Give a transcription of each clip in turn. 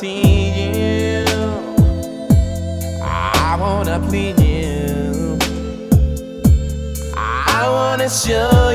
Tease you. I wanna please you. I wanna show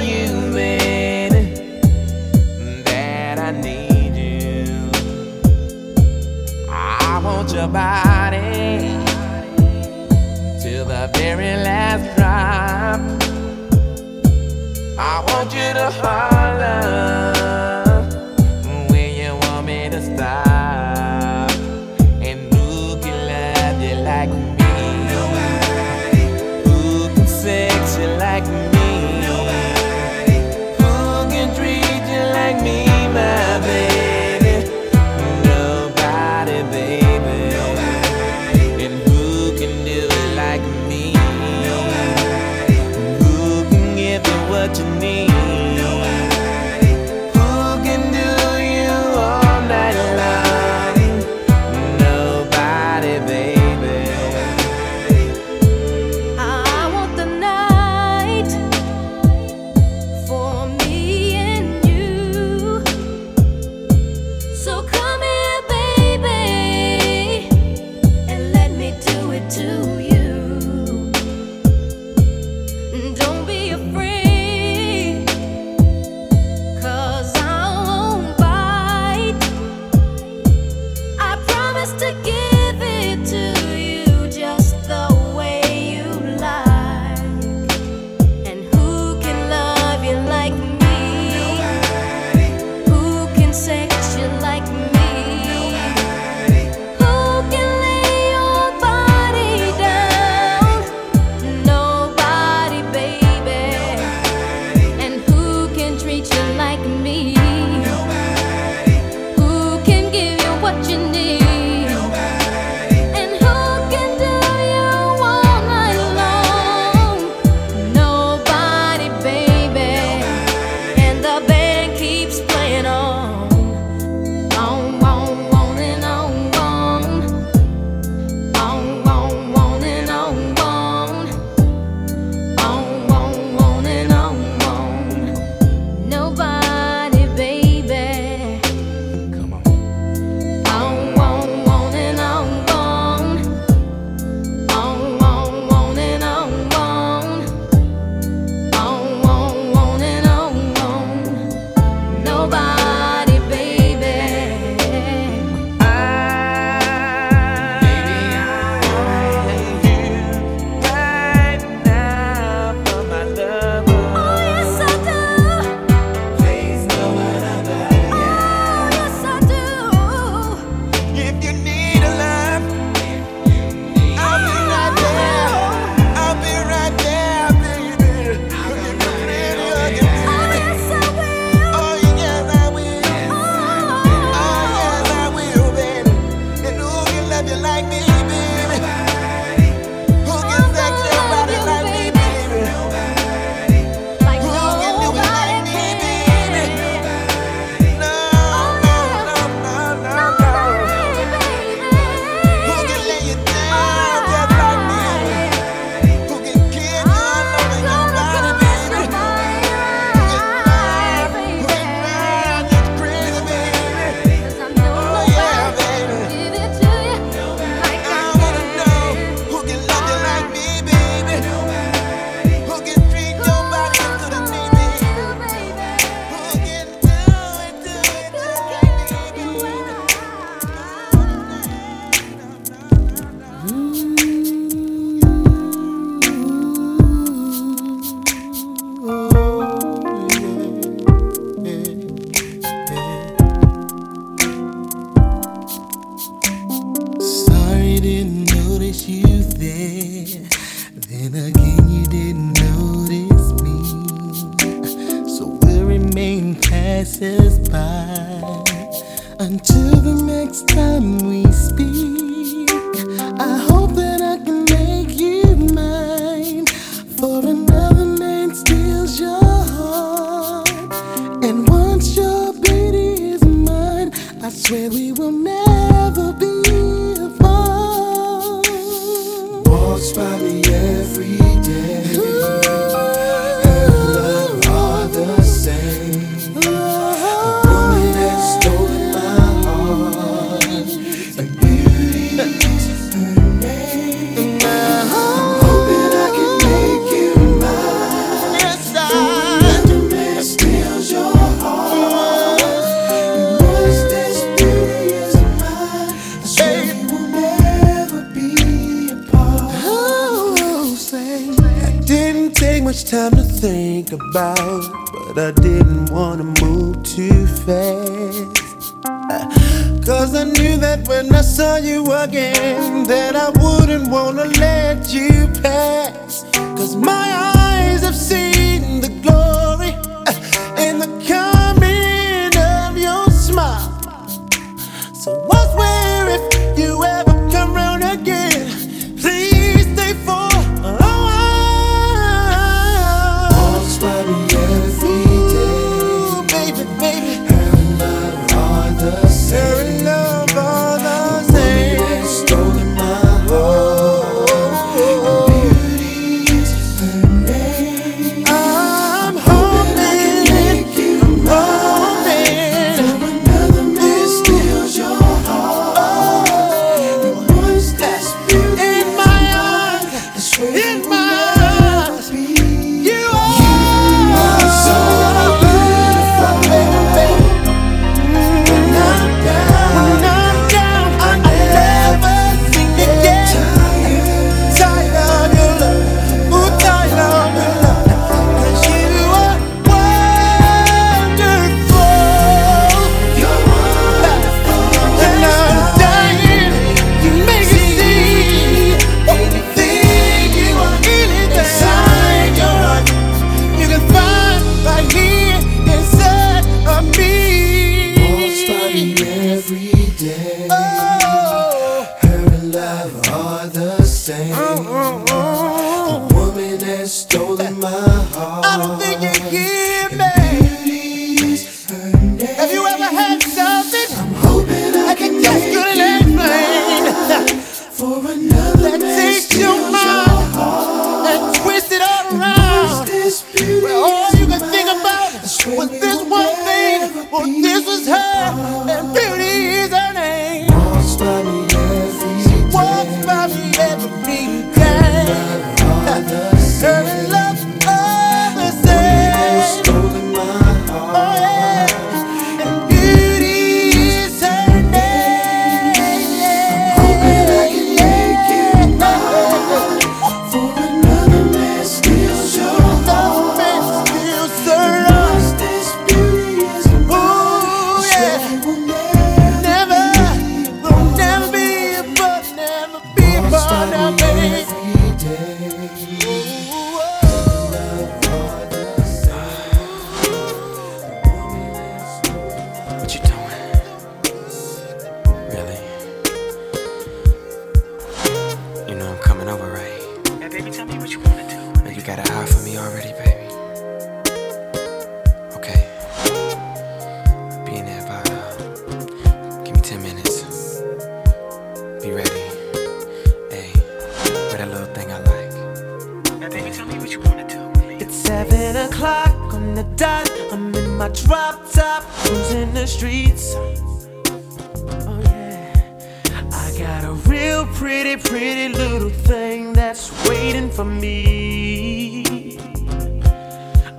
pretty, pretty little thing that's waiting for me.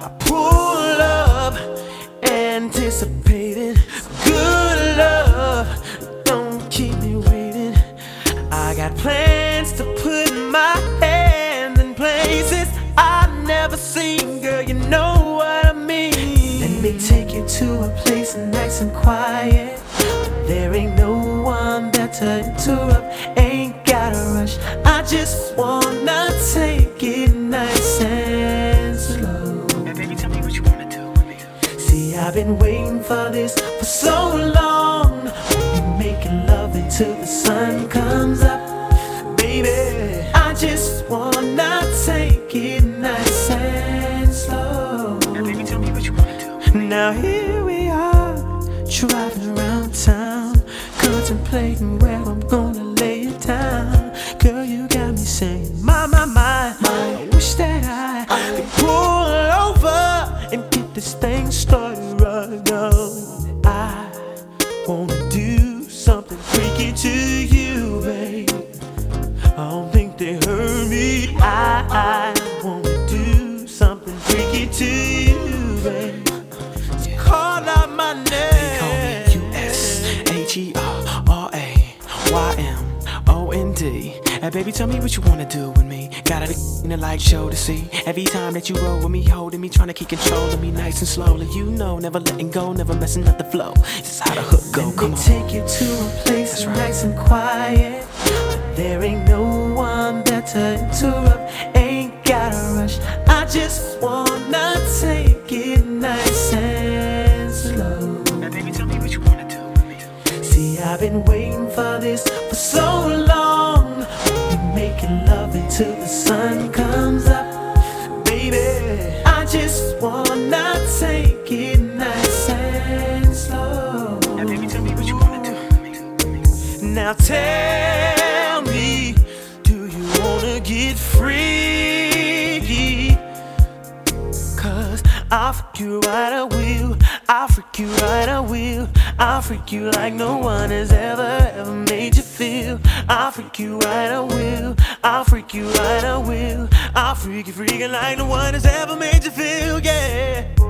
I pull up, anticipating good love. Don't keep me waiting. I got plans to put my hands in places I've never seen, girl. You know what I mean. Let me take you to a place nice and quiet. There ain't no one better to interrupt I just wanna take it nice and slow. See, I've been waiting for this for so long. We're making love until the sun comes up, baby. I just wanna take it nice and slow. Now, baby, tell me what you wanna do. Now. And baby, tell me what you wanna do with me. Got it in the light show to see. Every time that you roll with me, holding me, trying to keep control of me nice and slowly. You know, never letting go, never messing up the flow. This is how the hook go. Let Come me on. take you to a place That's right. nice and quiet. There ain't no one there to interrupt. Ain't gotta rush. I just wanna take it nice and slow. Now, baby, tell me what you wanna do with me. See, I've been waiting for this for so long. We'll be making love until the sun comes up. Baby, I just wanna take it nice and slow. Now, baby, tell me what you wanna do. Now tell me, do you wanna get free? Cause I'll freak you right, I will. I'll freak you right, I will. I'll freak you like no one has ever, ever made you feel. I'll freak you right, I will. I'll freak you right, I will. I'll freak you freaking like no one has ever made you feel, yeah.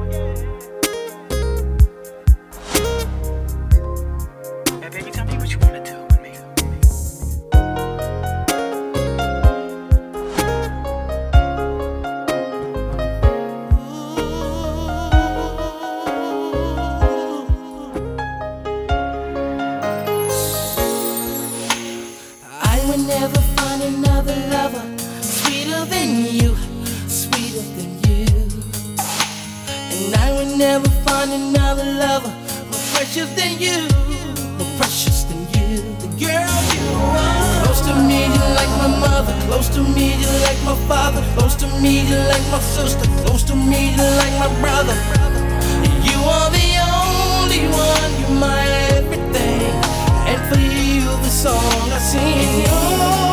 Another lover more precious than you, more precious than you. The girl you are. Close to me, you like my mother. Close to me, you like my father. Close to me, you're like my sister. Close to me, you're like my brother. You are the only one, you're my everything. And for you, the song I sing.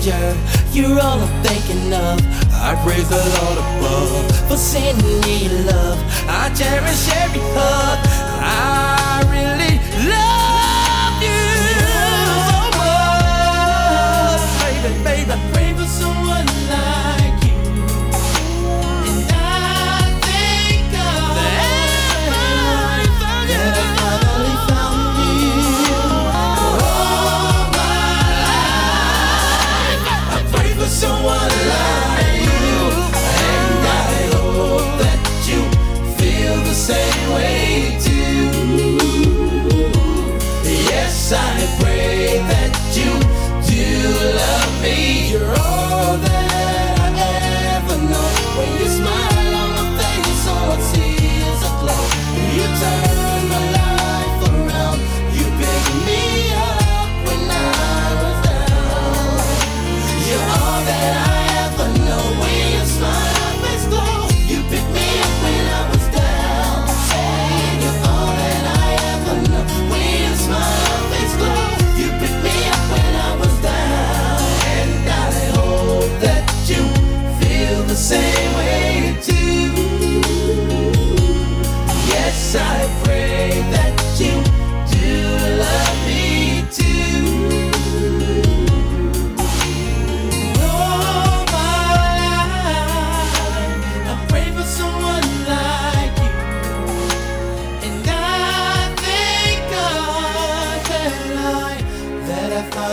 Stranger. You're all I'm thinking of. I praise the Lord above for sending me love. I cherish every hug. I really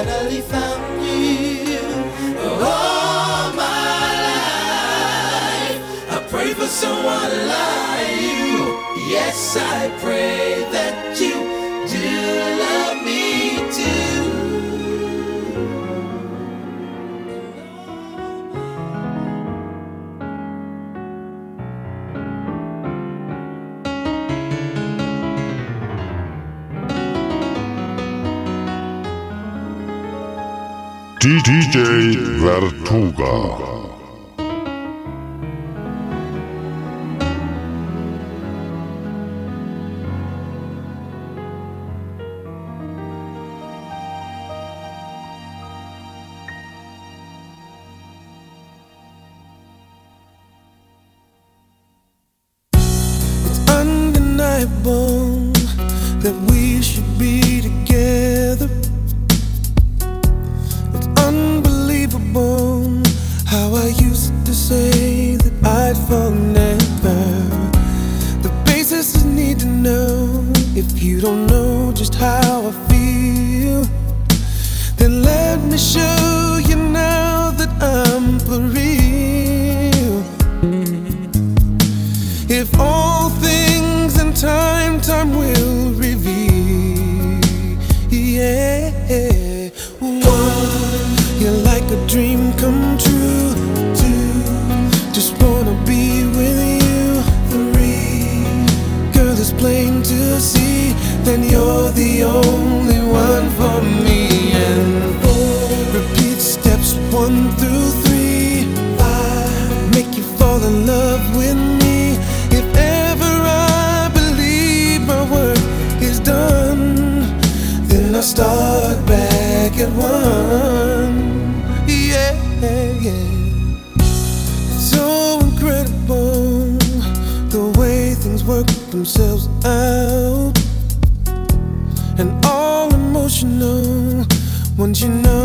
finally found you. All my life, I pray for someone like you. Yes, I pray that DJ Vertuga. yeah. One, you're like a dream come true. Two, just wanna be with you. Three, girl, it's plain to see Then you're the only. you know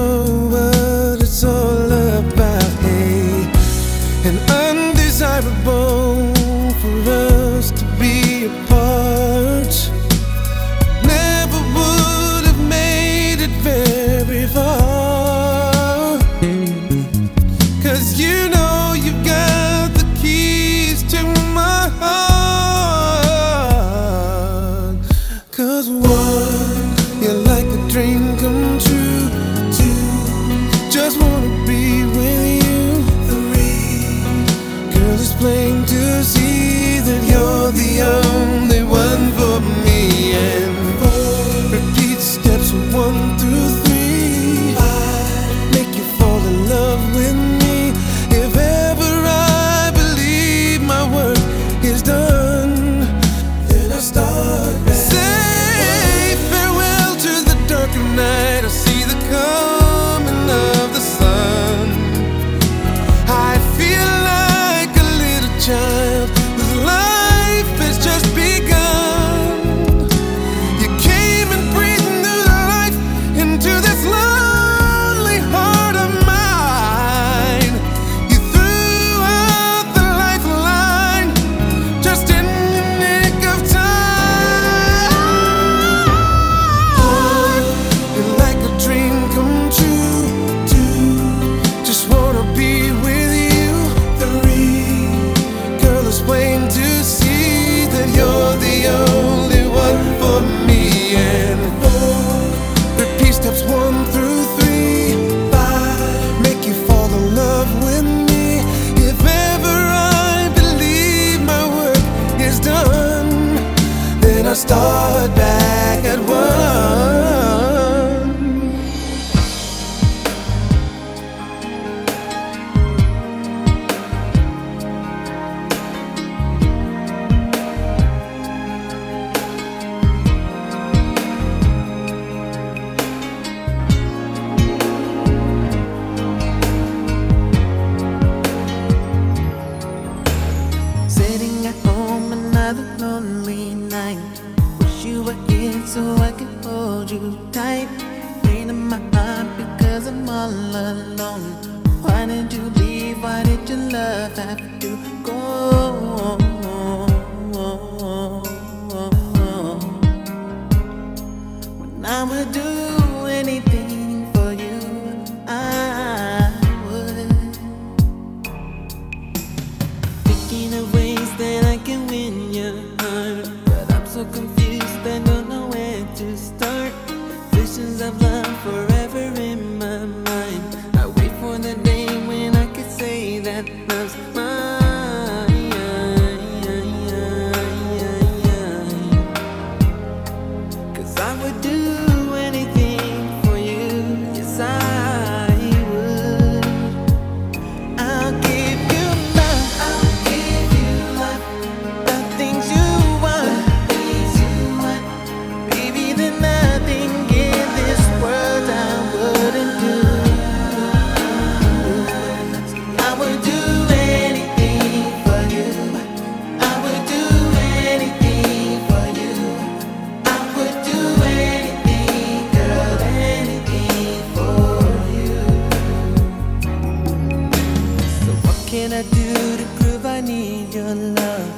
can I do to prove I need your love?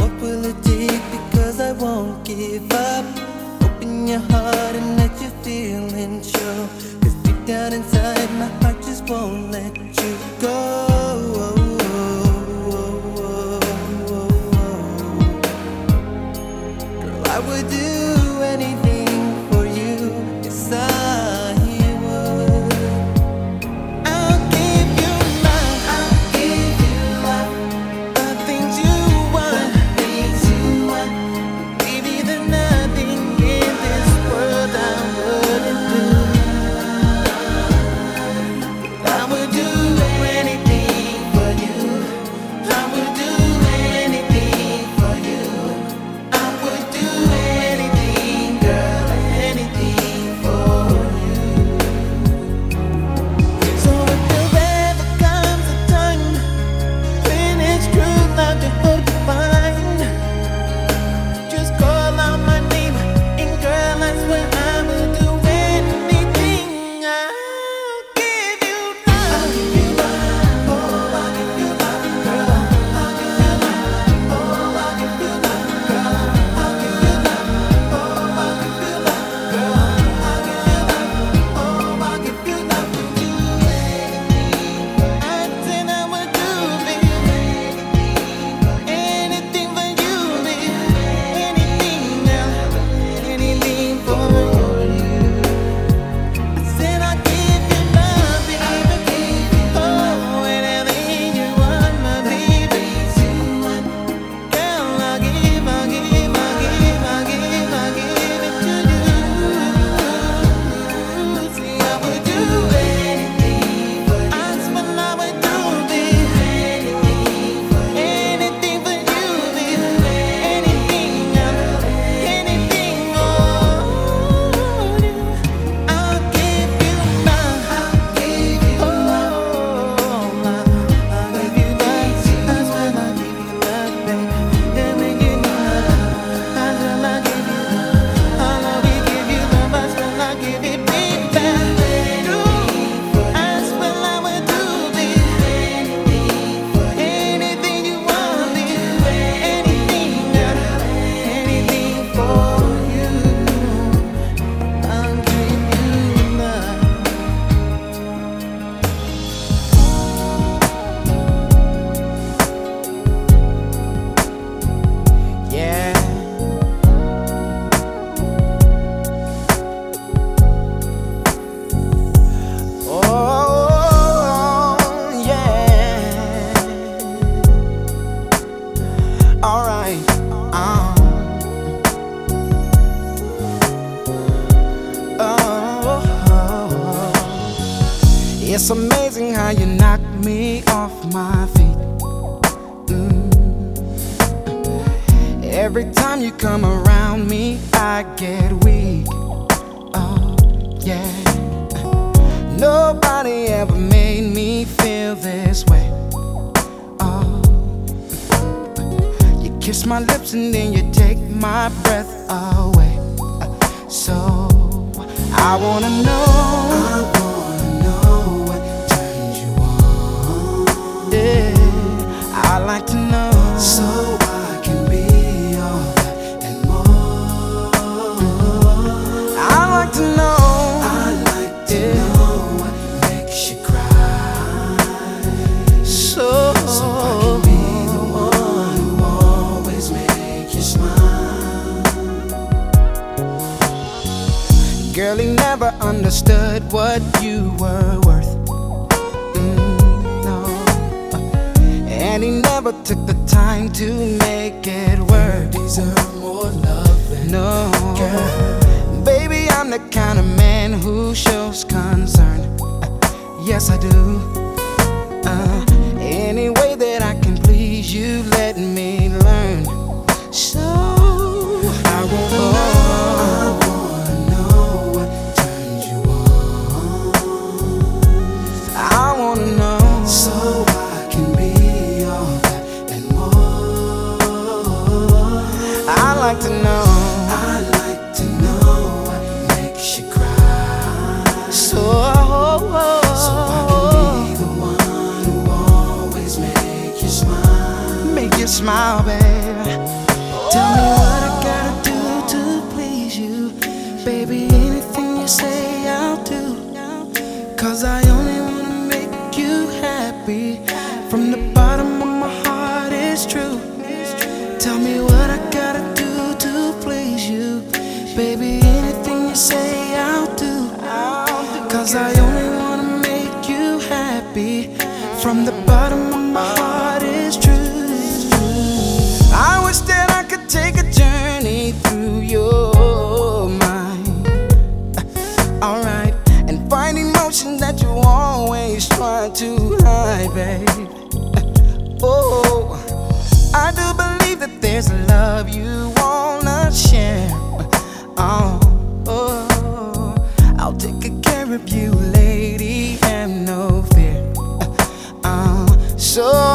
What will it take because I won't give up? Open your heart and let your feelings show. Cause deep down inside, my heart just won't let you go. uh, any way that I can please you. So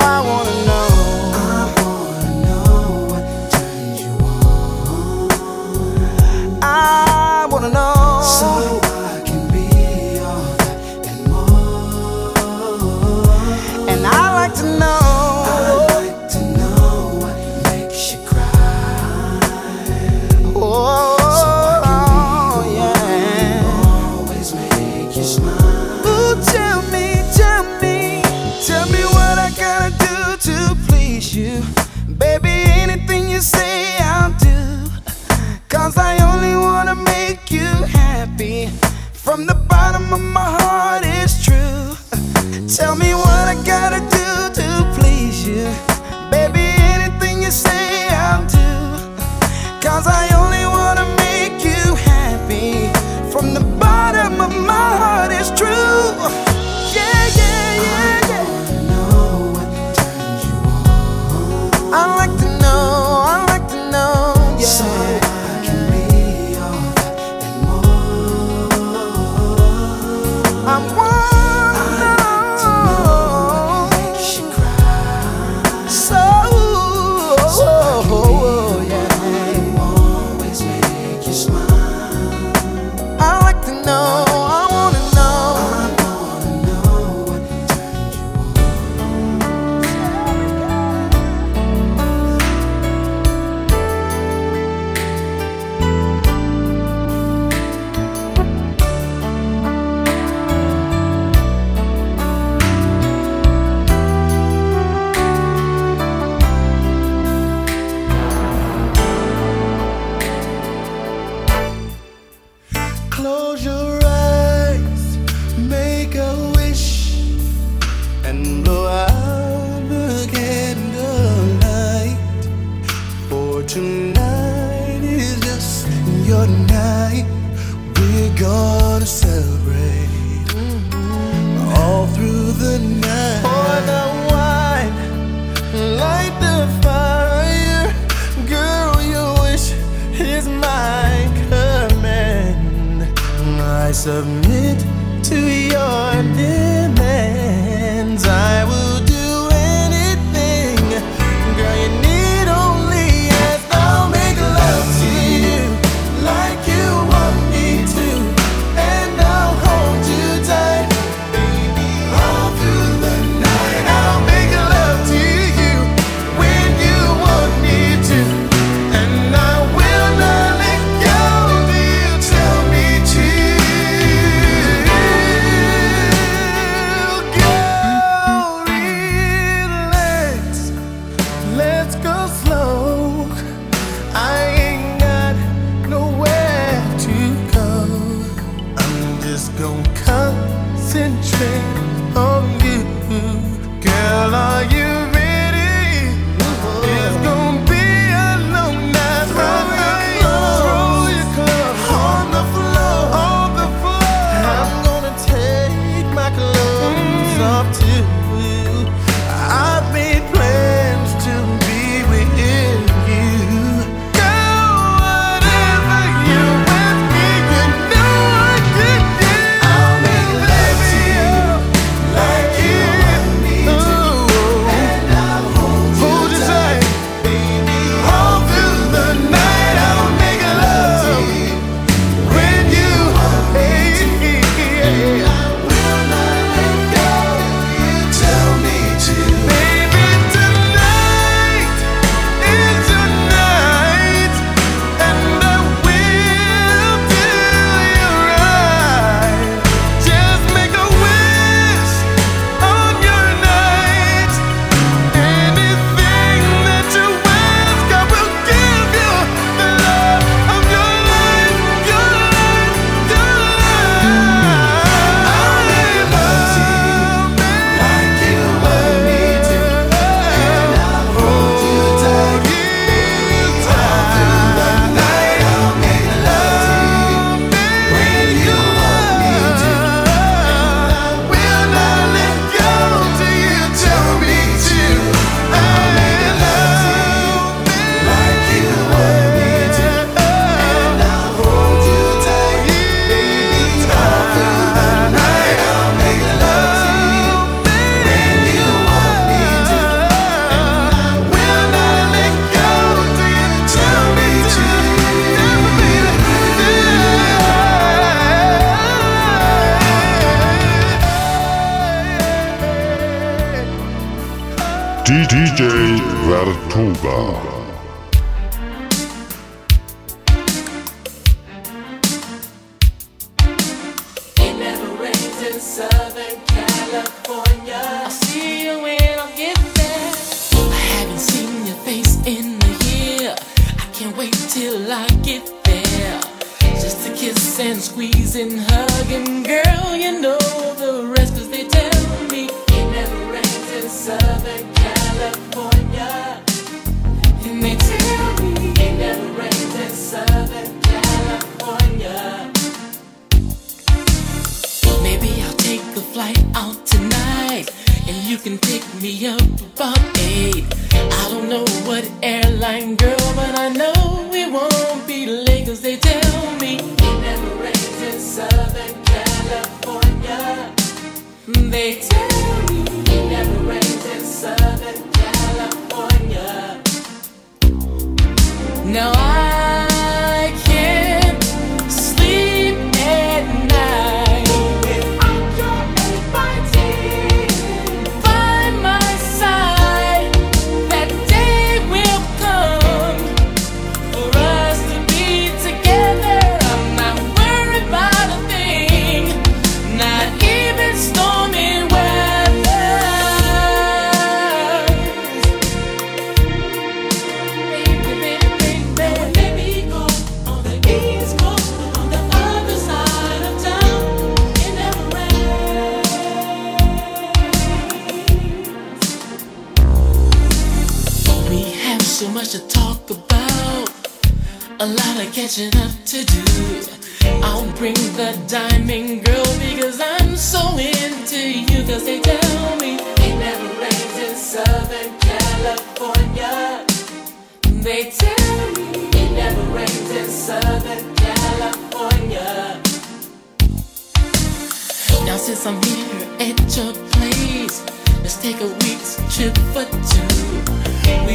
airline, girl,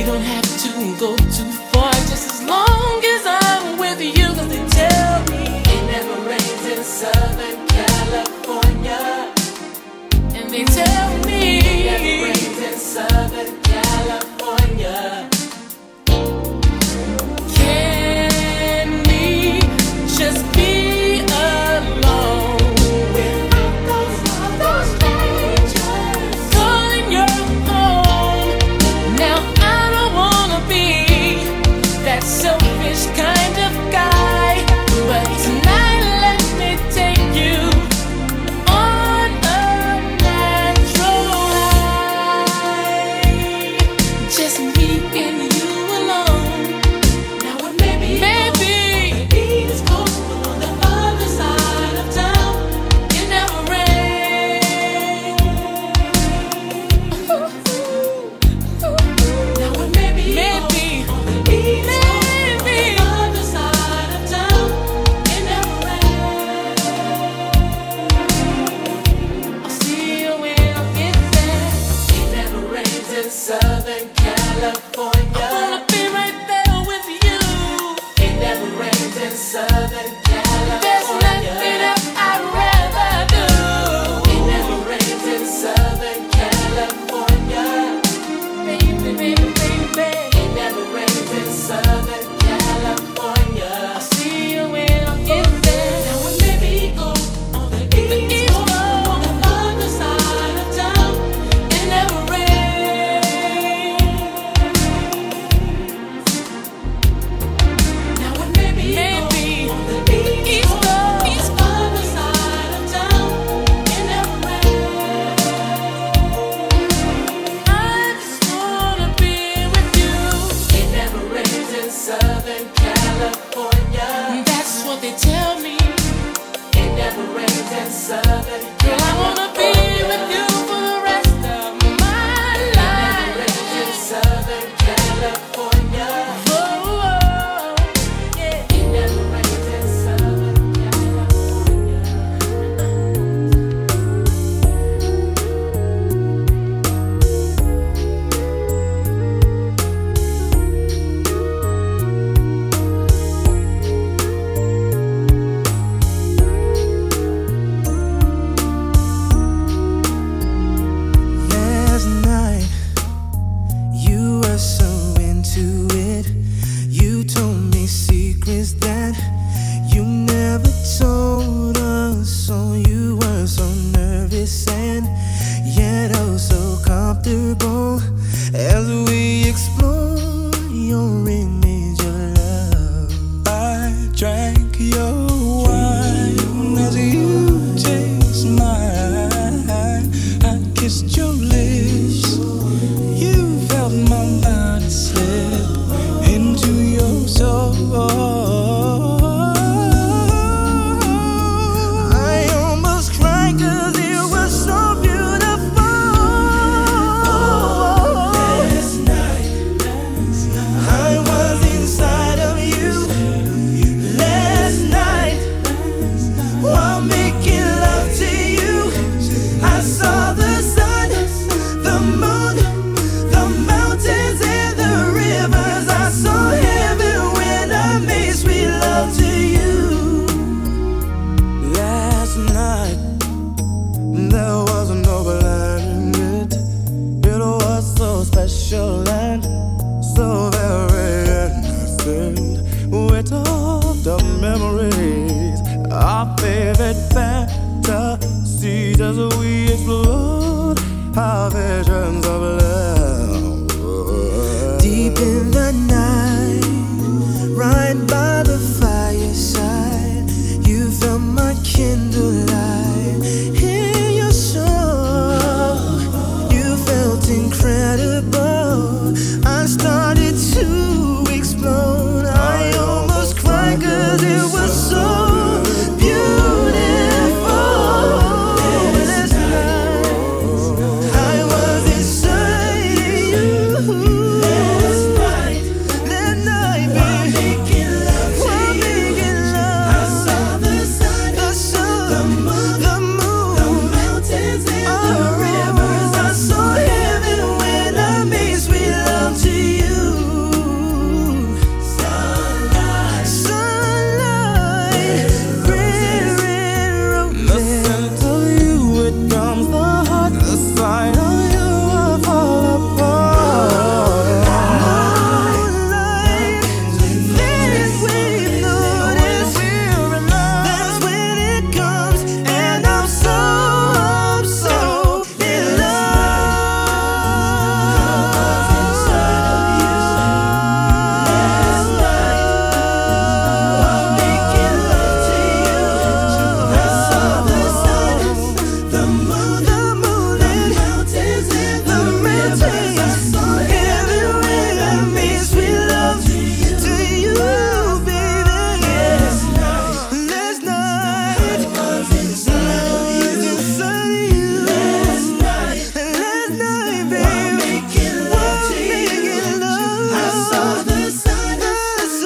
don't have to go too far,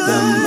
the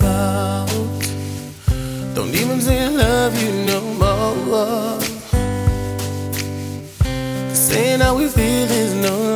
about. Don't even say I love you no more. Cause saying how we feel is no